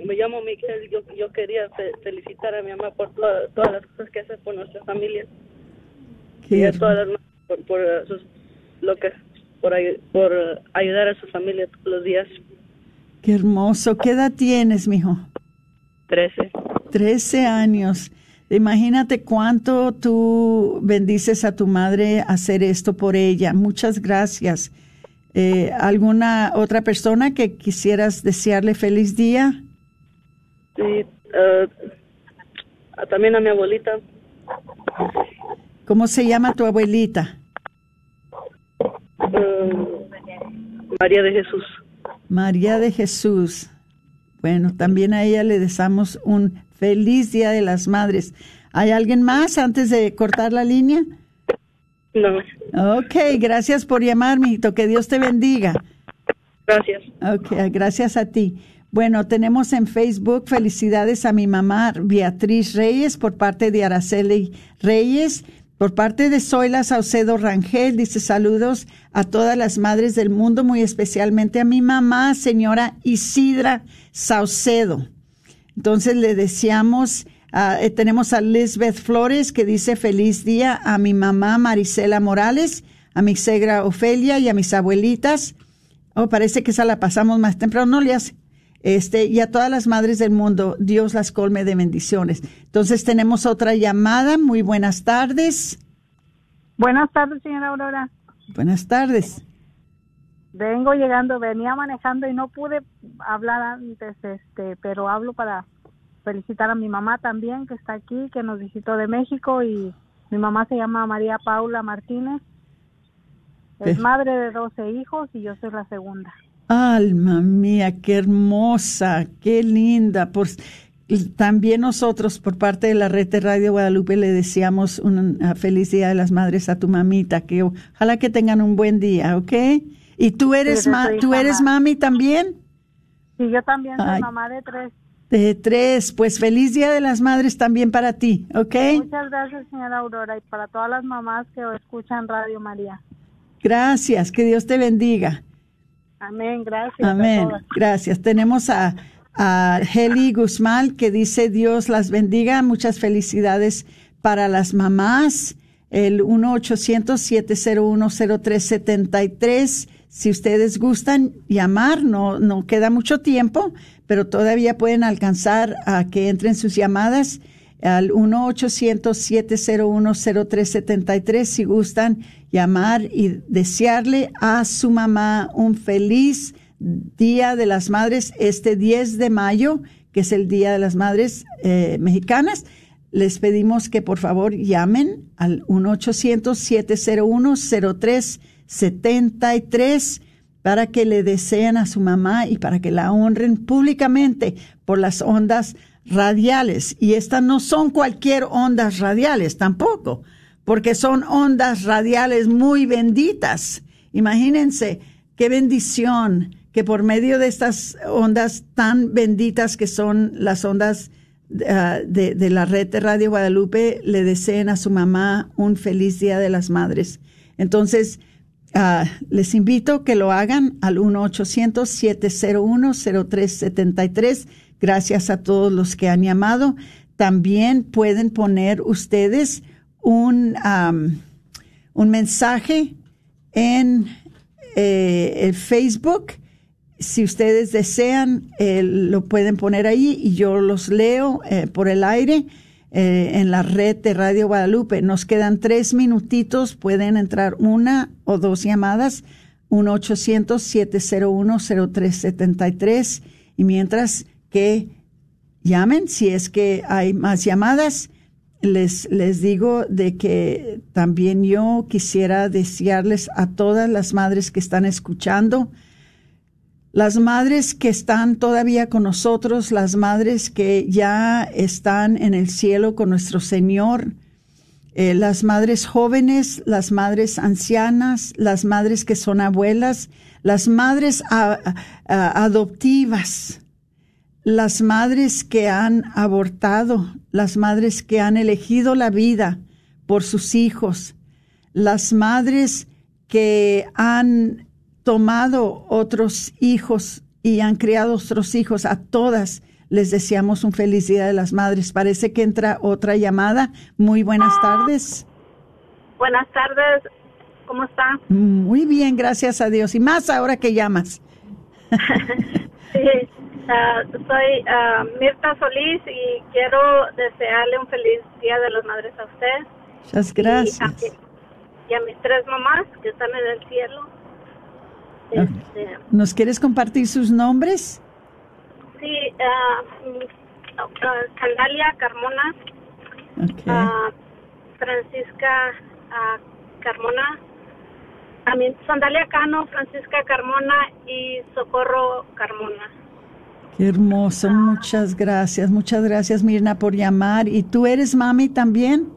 me llamo Miguel. Yo, yo quería felicitar a mi mamá por todas las cosas que hace por nuestra familia. y a todas las por, por uh, lo que por, por ayudar a su familia todos los días. Qué hermoso. ¿Qué edad tienes, mijo? Trece. Trece años. Imagínate cuánto tú bendices a tu madre hacer esto por ella. Muchas gracias. Eh, ¿Alguna otra persona que quisieras desearle feliz día? Sí, eh, también a mi abuelita. ¿Cómo se llama tu abuelita? María de Jesús. María de Jesús. Bueno, también a ella le deseamos un feliz Día de las Madres. ¿Hay alguien más antes de cortar la línea? No. Ok, gracias por llamar, mijito. Que Dios te bendiga. Gracias. Ok, gracias a ti. Bueno, tenemos en Facebook felicidades a mi mamá Beatriz Reyes por parte de Araceli Reyes. Por parte de Zoila Saucedo Rangel, dice saludos a todas las madres del mundo, muy especialmente a mi mamá, señora Isidra Saucedo. Entonces le deseamos, uh, tenemos a Lisbeth Flores que dice feliz día a mi mamá Marisela Morales, a mi segra Ofelia y a mis abuelitas. Oh, parece que esa la pasamos más temprano, no le hace este, y a todas las madres del mundo, Dios las colme de bendiciones. Entonces tenemos otra llamada. Muy buenas tardes. Buenas tardes, señora Aurora. Buenas tardes. Vengo llegando, venía manejando y no pude hablar antes, este, pero hablo para felicitar a mi mamá también, que está aquí, que nos visitó de México y mi mamá se llama María Paula Martínez. Es madre de 12 hijos y yo soy la segunda. Alma mía, qué hermosa, qué linda. Por, también nosotros, por parte de la red de Radio Guadalupe, le deseamos una feliz Día de las Madres a tu mamita, que ojalá que tengan un buen día, ¿ok? ¿Y tú eres, ¿tú eres mami también? Sí, yo también soy mamá de tres. De tres, pues feliz Día de las Madres también para ti, ¿ok? Muchas gracias, señora Aurora, y para todas las mamás que escuchan Radio María. Gracias, que Dios te bendiga. Amén, gracias. Amén, gracias. Tenemos a, a Heli Guzmán que dice Dios las bendiga, muchas felicidades para las mamás. El 1-800-701-0373. Si ustedes gustan llamar, no, no queda mucho tiempo, pero todavía pueden alcanzar a que entren sus llamadas al 1-800-701-0373 si gustan llamar y desearle a su mamá un feliz Día de las Madres este 10 de mayo, que es el Día de las Madres eh, Mexicanas. Les pedimos que por favor llamen al 1-800-701-0373 para que le deseen a su mamá y para que la honren públicamente por las ondas radiales. Y estas no son cualquier ondas radiales tampoco porque son ondas radiales muy benditas. Imagínense qué bendición que por medio de estas ondas tan benditas que son las ondas ah, de, la red de Radio Guadalupe, le deseen a su mamá un feliz Día de las Madres. Entonces, ah, les invito que lo hagan al 1-800-701-0373. Gracias a todos los que han llamado. También pueden poner ustedes un, un mensaje en eh, el Facebook. Si ustedes desean, eh, lo pueden poner ahí y yo los leo eh, por el aire en la red de Radio Guadalupe. Nos quedan tres minutitos, pueden entrar una o dos llamadas, 1-800-701-0373. Y mientras que llamen, si es que hay más llamadas, les, les digo de que también yo quisiera desearles a todas las madres que están escuchando, las madres que están todavía con nosotros, las madres que ya están en el cielo con nuestro Señor, eh, las madres jóvenes, las madres ancianas, las madres que son abuelas, las madres adoptivas, las madres que han abortado, las madres que han elegido la vida por sus hijos, las madres que han tomado otros hijos y han criado otros hijos, a todas les deseamos un feliz Día de las Madres. Parece que entra otra llamada. Muy buenas tardes. Buenas tardes, ¿cómo está? Muy bien, gracias a Dios. Y más ahora que llamas. <laughs> <laughs> sí, Soy uh, Mirta Solís y quiero desearle un feliz Día de las Madres a usted. Muchas gracias. Y a, mis tres mamás que están en el cielo. Este, ¿Nos quieres compartir sus nombres? Sí, uh, Candalia Carmona, Francisca Carmona, también Sandalia Cano, Francisca Carmona y Socorro Carmona hermoso, muchas gracias, muchas gracias Mirna por llamar. ¿Y tú eres mami también?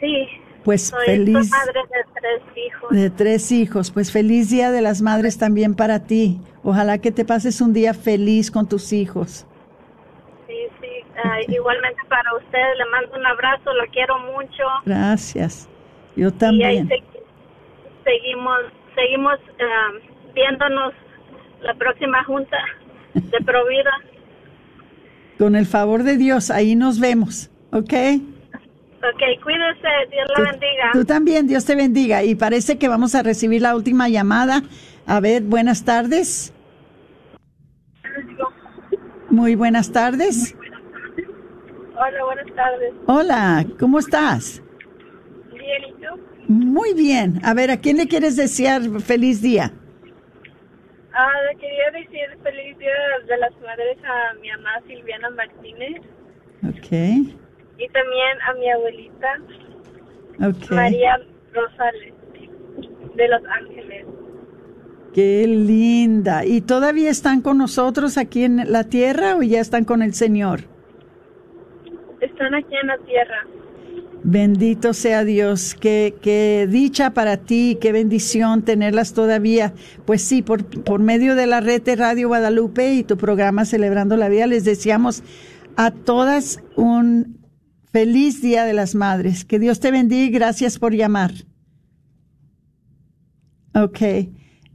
Sí. Pues soy feliz. madre de tres hijos. De tres hijos, pues feliz Día de las Madres también para ti. Ojalá que te pases un día feliz con tus hijos. Sí, sí, igualmente para usted, le mando un abrazo, lo quiero mucho. Gracias, yo también. Y seguimos, seguimos ah, viéndonos la próxima junta de Provida. Con el favor de Dios, ahí nos vemos, ¿ok? Ok, cuídese, Dios la bendiga. Tú también, Dios te bendiga. Y parece que vamos a recibir la última llamada. A ver, buenas tardes. Muy buenas tardes. Hola, buenas tardes. Hola, ¿cómo estás? Bien, ¿y tú? Muy bien. A ver, ¿a quién le quieres desear feliz día? Ah, le quería decir feliz día de las madres a mi mamá Silviana Martínez. Ok. Y también a mi abuelita okay. María Rosales de Los Ángeles. Qué linda. ¿Y todavía están con nosotros aquí en la tierra o ya están con el Señor? Están aquí en la tierra. Bendito sea Dios, qué, qué, dicha para ti, qué bendición tenerlas todavía. Pues sí, por, por medio de la red de Radio Guadalupe y tu programa Celebrando la Vida, les deseamos a todas un feliz Día de las Madres. Que Dios te bendiga y gracias por llamar. Ok,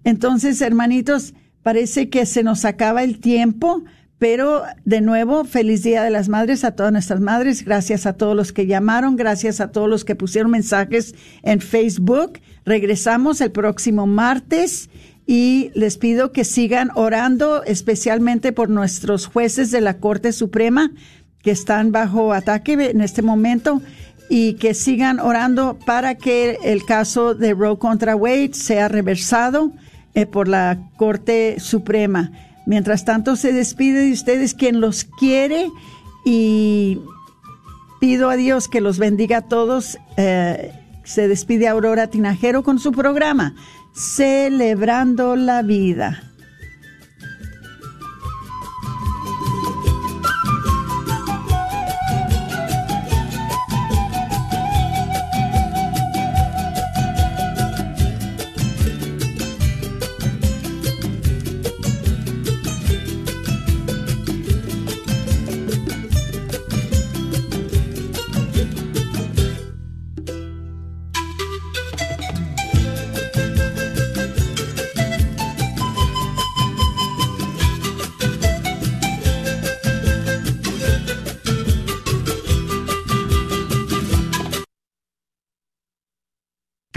entonces hermanitos, parece que se nos acaba el tiempo. Pero de nuevo, feliz Día de las Madres a todas nuestras madres. Gracias a todos los que llamaron, gracias a todos los que pusieron mensajes en Facebook. Regresamos el próximo martes y les pido que sigan orando, especialmente por nuestros jueces de la Corte Suprema que están bajo ataque en este momento y que sigan orando para que el caso de Roe contra Wade sea reversado eh, por la Corte Suprema. Mientras tanto, se despide de ustedes quien los quiere y pido a Dios que los bendiga a todos. Eh, se despide Aurora Tinajero con su programa, Celebrando la Vida.